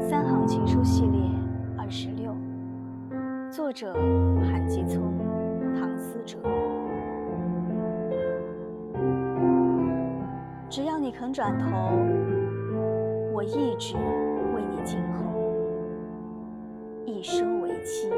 三行情书系列二十六，作者韩继聪、唐思哲。只要你肯转头，我一直为你静候，一生为妻。